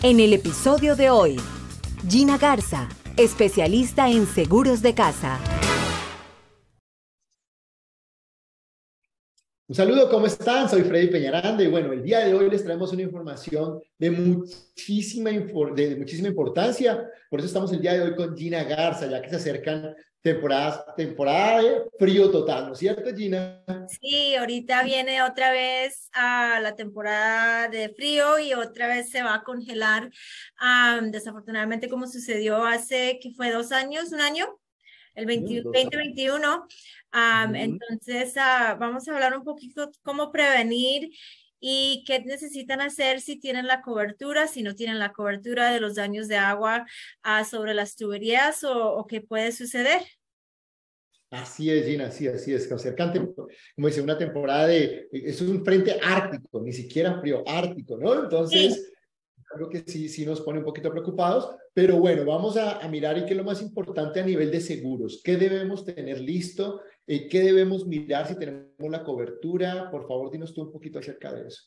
En el episodio de hoy, Gina Garza, especialista en seguros de casa. Un saludo, ¿cómo están? Soy Freddy Peñaranda y bueno, el día de hoy les traemos una información de muchísima, de muchísima importancia. Por eso estamos el día de hoy con Gina Garza, ya que se acercan temporadas, temporada de frío total, ¿no es cierto, Gina? Sí, ahorita viene otra vez a la temporada de frío y otra vez se va a congelar. desafortunadamente, como sucedió hace, que fue dos años, un año, el 2021. Entonces, ah, vamos a hablar un poquito cómo prevenir y qué necesitan hacer si tienen la cobertura, si no tienen la cobertura de los daños de agua ah, sobre las tuberías o, qué puede suceder. Así es, Gina, así, así es. Acercante, como dice, una temporada de, es un frente ártico, ni siquiera frío, ártico, ¿no? Entonces, creo que sí, sí nos pone un poquito preocupados, pero bueno, vamos a, a mirar y qué es lo más importante a nivel de seguros, qué debemos tener listo eh, ¿Qué debemos mirar si tenemos la cobertura? Por favor, dinos tú un poquito acerca de eso.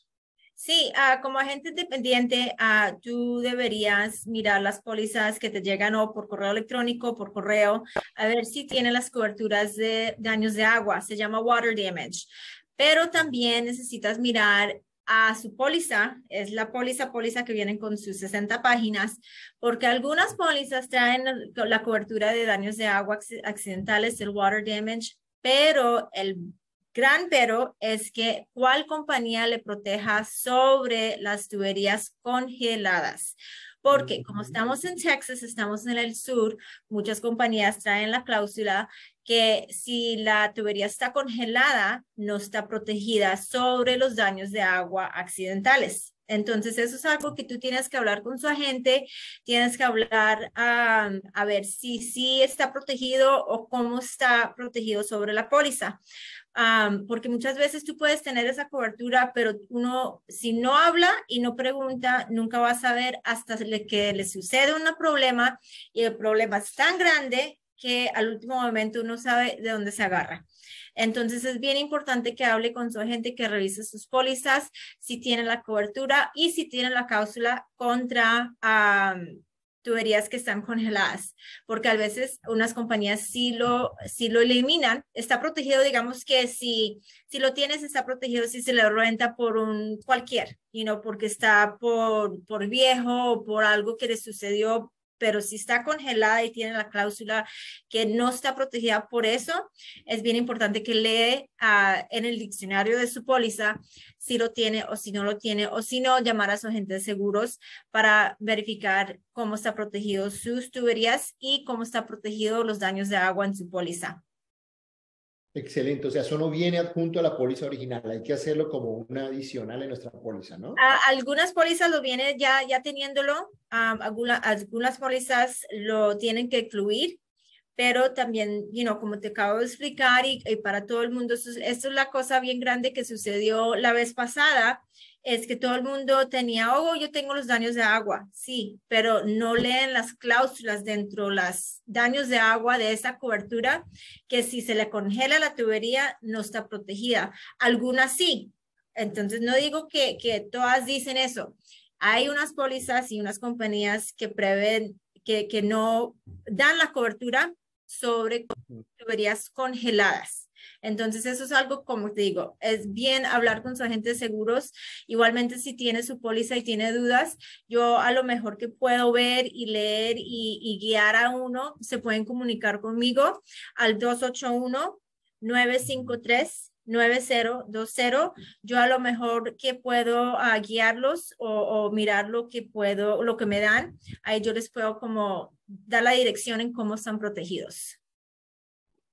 Sí, uh, como agente independiente, uh, tú deberías mirar las pólizas que te llegan o por correo electrónico por correo, a ver si tienen las coberturas de daños de agua, se llama water damage. Pero también necesitas mirar a su póliza, es la póliza, póliza que vienen con sus 60 páginas, porque algunas pólizas traen la cobertura de daños de agua accidentales, el water damage, pero el gran pero es que cuál compañía le proteja sobre las tuberías congeladas. Porque como estamos en Texas, estamos en el sur, muchas compañías traen la cláusula que si la tubería está congelada, no está protegida sobre los daños de agua accidentales. Entonces, eso es algo que tú tienes que hablar con su agente, tienes que hablar a ver si sí está protegido o cómo está protegido sobre la póliza. porque muchas veces tú puedes tener esa cobertura, pero uno, si no habla y no pregunta, nunca va a saber hasta que le sucede un problema y el problema es tan grande que al último momento uno sabe de dónde se agarra. Entonces es bien importante que hable con su agente, que revise sus pólizas, si tiene la cobertura y si tiene la cláusula contra tuberías que están congeladas, porque a veces unas compañías sí lo, sí lo eliminan, está protegido, digamos que si, si lo tienes, está protegido si se le renta por un cualquier, y no porque está por, por viejo o por algo que le sucedió pero si está congelada y tiene la cláusula que no está protegida por eso, es bien importante que lee en el diccionario de su póliza si lo tiene o si no lo tiene, o si no, llamar a su agente de seguros para verificar cómo está protegido sus tuberías y cómo está protegido los daños de agua en su póliza. Excelente, o sea, eso no viene adjunto a la póliza original, hay que hacerlo como una adicional en nuestra póliza, ¿no? algunas pólizas lo vienen ya, ya teniéndolo, algunas, algunas pólizas lo tienen que incluir, pero también, you know, como te acabo de explicar y, para todo el mundo, esto, esto, es la cosa bien grande que sucedió la vez pasada, es que todo el mundo tenía, oh, yo tengo los daños de agua, sí, pero no leen las cláusulas dentro los daños de agua de esa cobertura, que si se le congela la tubería no está protegida. Algunas sí. Entonces, no digo que, que todas dicen eso. Hay unas pólizas y unas compañías que prevén, que, que no dan la cobertura sobre tuberías congeladas. Entonces, eso es algo, como te digo, es bien hablar con su agente de seguros. Igualmente, si tiene su póliza y tiene dudas, yo a lo mejor que puedo ver y leer y, guiar a uno, se pueden comunicar conmigo al 281 953 9020, yo a lo mejor que puedo ah, guiarlos o, o, mirar lo que puedo, lo que me dan, ahí yo les puedo como dar la dirección en cómo están protegidos.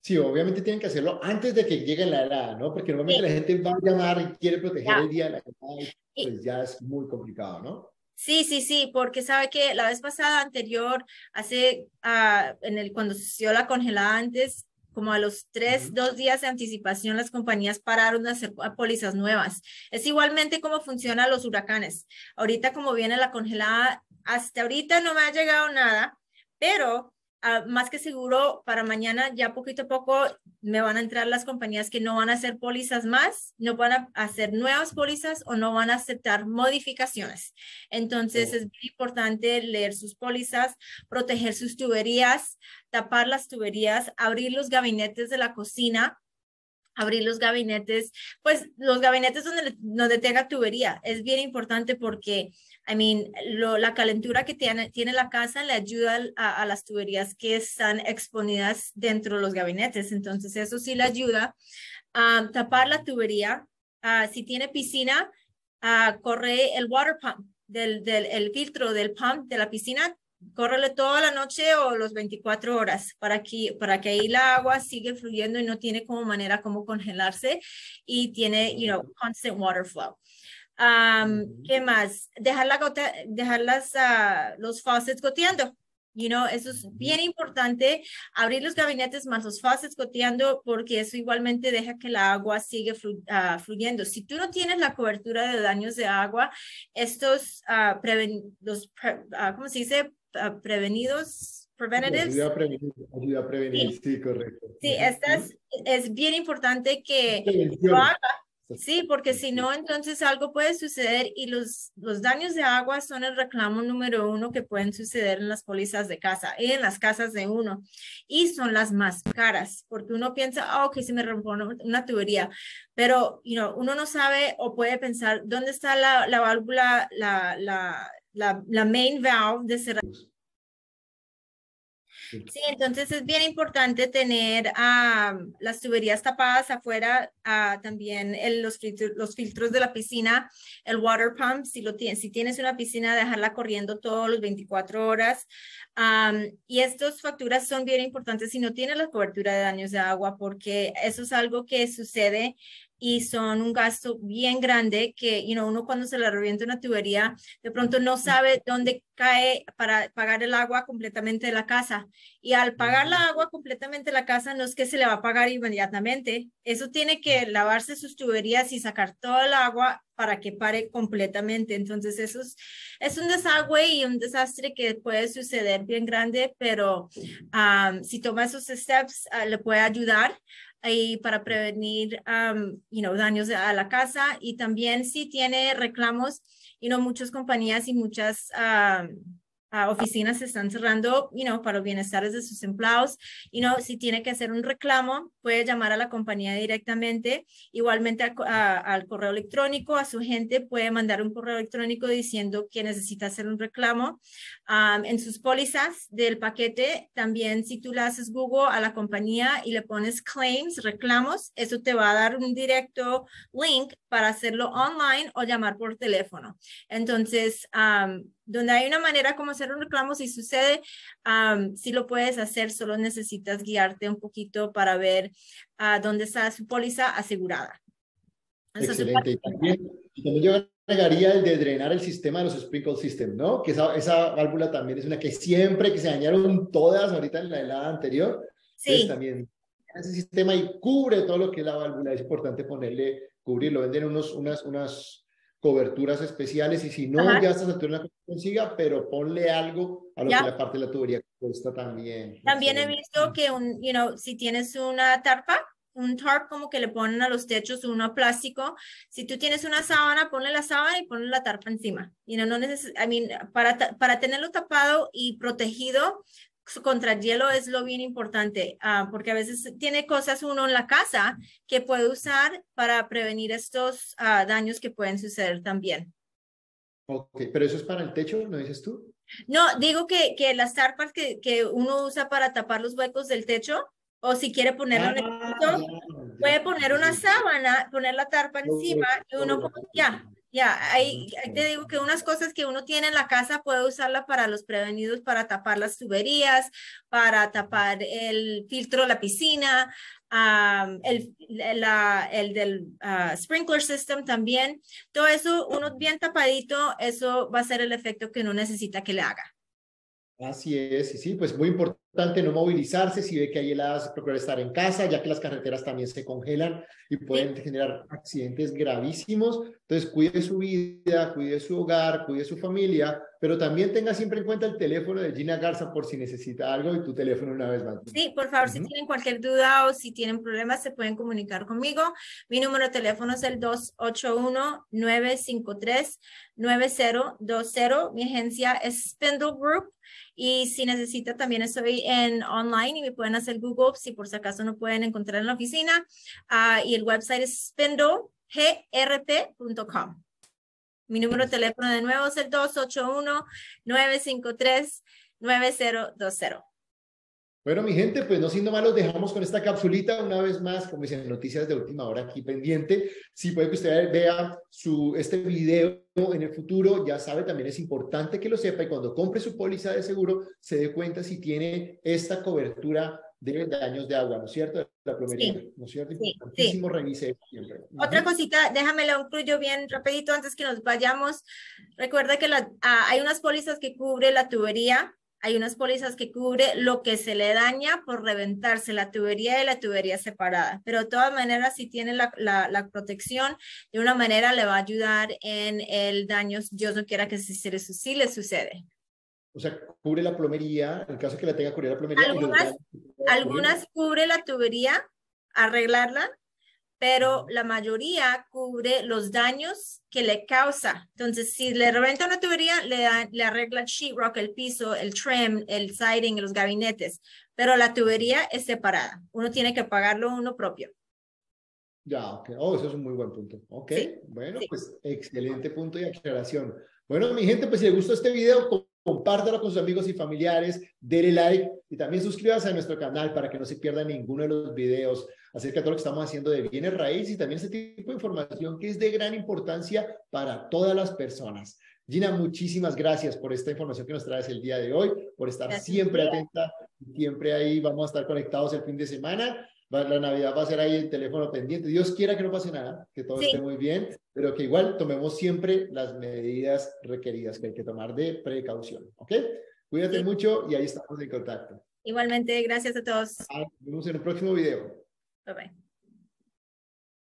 Sí, obviamente tienen que hacerlo antes de que llegue la edad, ¿no? Porque normalmente la gente va a llamar y quiere proteger el día de la edad, pues ya es muy complicado, ¿no? Sí, sí, sí, porque sabe que la vez pasada anterior, hace, uh, en el, cuando sucedió la congelada antes, como a los tres, dos días de anticipación, las compañías pararon de hacer pólizas nuevas. Es igualmente como funcionan los huracanes. Ahorita como viene la congelada, hasta ahorita no me ha llegado nada, pero Ah, más que seguro para mañana ya poquito a poco me van a entrar las compañías que no van a hacer pólizas más, no van a hacer nuevas pólizas o no van a aceptar modificaciones. Entonces es muy importante leer sus pólizas, proteger sus tuberías, tapar las tuberías, abrir los gabinetes de la cocina abrir los gabinetes, pues los gabinetes donde, donde tenga tubería. Es bien importante porque I mean, la calentura que tiene, tiene la casa le ayuda a, las tuberías que están exponidas dentro de los gabinetes. Entonces, eso sí le ayuda a tapar la tubería. Ah, si tiene piscina, uh, corre el water pump, del, del el filtro del pump de la piscina, córrele toda la noche o los 24 horas para que, para que ahí la agua sigue fluyendo y no tiene como manera como congelarse y tiene, you know, constant water flow. ¿Qué más? Dejar, la gota, dejar las, uh, los faucets goteando. You know, eso es bien importante, abrir los gabinetes más los faucets goteando porque eso igualmente deja que la agua sigue uh, fluyendo. Si tú no tienes la cobertura de daños de agua, estos, uh, preven los, ¿cómo se dice? Prevenidos, preventives. Ayuda a prevenir, ayuda a prevenir, sí, correcto. Sí, estas es bien importante que lo haga Sí, porque si no, entonces algo puede suceder y los, los daños de agua son el reclamo número uno que pueden suceder en las pólizas de casa y en las casas de uno. Y son las más caras, porque uno piensa, oh, que se me rompió una tubería, pero you know, uno no sabe o puede pensar, ¿dónde está la, la válvula, la, la, la, la main valve de cerrar? Sí, entonces es bien importante tener ah, las tuberías tapadas afuera, ah, también los, filtros, los filtros de la piscina, el water pump, si, lo tienes, si tienes una piscina, dejarla corriendo todos los 24 horas. y estas facturas son bien importantes si no tienes la cobertura de daños de agua, porque eso es algo que sucede y son un gasto bien grande que you know, uno cuando se le revienta una tubería, de pronto no sabe dónde cae para pagar el agua completamente de la casa. Y al pagar la agua completamente de la casa, no es que se le va a pagar inmediatamente. Eso tiene que lavarse sus tuberías y sacar todo el agua para que pare completamente. Entonces, eso es, es un desagüe y un desastre que puede suceder bien grande, pero si toma esos steps, ah, le puede ayudar y para prevenir um, you know, daños a la casa. Y también si tiene reclamos, you know, muchas compañías y muchas oficinas se están cerrando, you know, para los bienestares de sus empleados. Y no, si tiene que hacer un reclamo, puede llamar a la compañía directamente. Igualmente al correo electrónico, a su gente puede mandar un correo electrónico diciendo que necesita hacer un reclamo. en sus pólizas del paquete, también si tú le haces Google a la compañía y le pones claims, reclamos, eso te va a dar un directo link para hacerlo online o llamar por teléfono. Entonces, donde hay una manera como hacer un reclamo, si sucede, si lo puedes hacer, solo necesitas guiarte un poquito para ver uh, dónde está su póliza asegurada. Excelente. Y también, yo agregaría el de drenar el sistema de los sprinkle system, ¿no? Que esa, esa válvula también es una que siempre que se dañaron todas ahorita en la helada anterior, sí. también ese sistema y cubre todo lo que es la válvula. Es importante ponerle, cubrirlo. Venden unos, unas, unas coberturas especiales y si no, ya estás a la consiga, pero ponle algo a lo que la parte de la tubería cuesta también. También he visto que un, you know, si tienes una tarpa, un tarp como que le ponen a los techos uno plástico. Si tú tienes una sábana, ponle la sábana y ponle la tarpa encima. Y no, no neces I mean, para, para tenerlo tapado y protegido, contra el hielo es lo bien importante, ah, porque a veces tiene cosas uno en la casa que puede usar para prevenir estos ah, daños que pueden suceder también. Ok, pero eso es para el techo, ¿no dices tú? No, digo que, que las tarpas que, que uno usa para tapar los huecos del techo, o si quiere ponerlo en el ah, techo, puede poner una sábana, poner la tarpa encima y uno ya, ya, ahí, te digo que unas cosas que uno tiene en la casa puede usarla para los prevenidos, para tapar las tuberías, para tapar el filtro de la piscina, el, la, el del ah, sprinkler system también. Todo eso, uno bien tapadito, eso va a ser el efecto que uno necesita que le haga. Así es, y sí, pues muy importante no movilizarse, si ve que hay heladas, procurar estar en casa, ya que las carreteras también se congelan y pueden generar accidentes gravísimos. Entonces, cuide su vida, cuide su hogar, cuide su familia, pero también tenga siempre en cuenta el teléfono de Gina Garza por si necesita algo y tu teléfono una vez más. Sí, por favor, si tienen cualquier duda o si tienen problemas, se pueden comunicar conmigo. Mi número de teléfono es el 281-953-9020. Mi agencia es Spindle Group. Y si necesita, también estoy en online y me pueden hacer Google si por si acaso no pueden encontrar en la oficina. Uh, y el website es spindlegrp.com. Mi número de teléfono de nuevo es el 281-953-9020. Bueno, mi gente, pues no siendo malos, dejamos con esta capsulita una vez más, como dicen, noticias de última hora aquí pendiente. Si puede que usted vea su, este video en el futuro, ya sabe, también es importante que lo sepa y cuando compre su póliza de seguro se dé cuenta si tiene esta cobertura de daños de agua, ¿no es cierto? La plomería, ¿no es cierto? Sí, sí. revise siempre. Otra cosita, déjame lo incluyo bien rapidito antes que nos vayamos. Recuerda que la, ah, hay unas pólizas que cubre la tubería, hay unas pólizas que cubre lo que se le daña por reventarse la tubería y la tubería separada. Pero de todas maneras, si tiene la, la, protección, de una manera le va a ayudar en el daño. Dios no quiera que si, si le sucede. O sea, cubre la plomería, en caso que la tenga cubrir la plomería. Algunas, algunas cubre la tubería, arreglarla, pero la mayoría cubre los daños que le causa. Entonces, si le reventa una tubería, le, le arregla el sheetrock, el piso, el trim, el siding, los gabinetes, pero la tubería es separada. Uno tiene que pagarlo uno propio. Ya, ok. Oh, eso es un muy buen punto. Ok, bueno, pues excelente punto y aclaración. Bueno, mi gente, pues si les gustó este video, compártelo con sus amigos y familiares, denle like y también suscríbase a nuestro canal para que no se pierda ninguno de los videos acerca de todo lo que estamos haciendo de bienes raíz y también ese tipo de información que es de gran importancia para todas las personas. Gina, muchísimas gracias por esta información que nos traes el día de hoy, por estar siempre atenta, siempre ahí vamos a estar conectados el fin de semana la Navidad va a ser ahí el teléfono pendiente. Dios quiera que no pase nada, que todo esté muy bien, pero que igual tomemos siempre las medidas requeridas que hay que tomar de precaución. ¿Ok? Cuídate mucho y ahí estamos en contacto. Igualmente, gracias a todos. Nos vemos en el próximo video. Bye bye.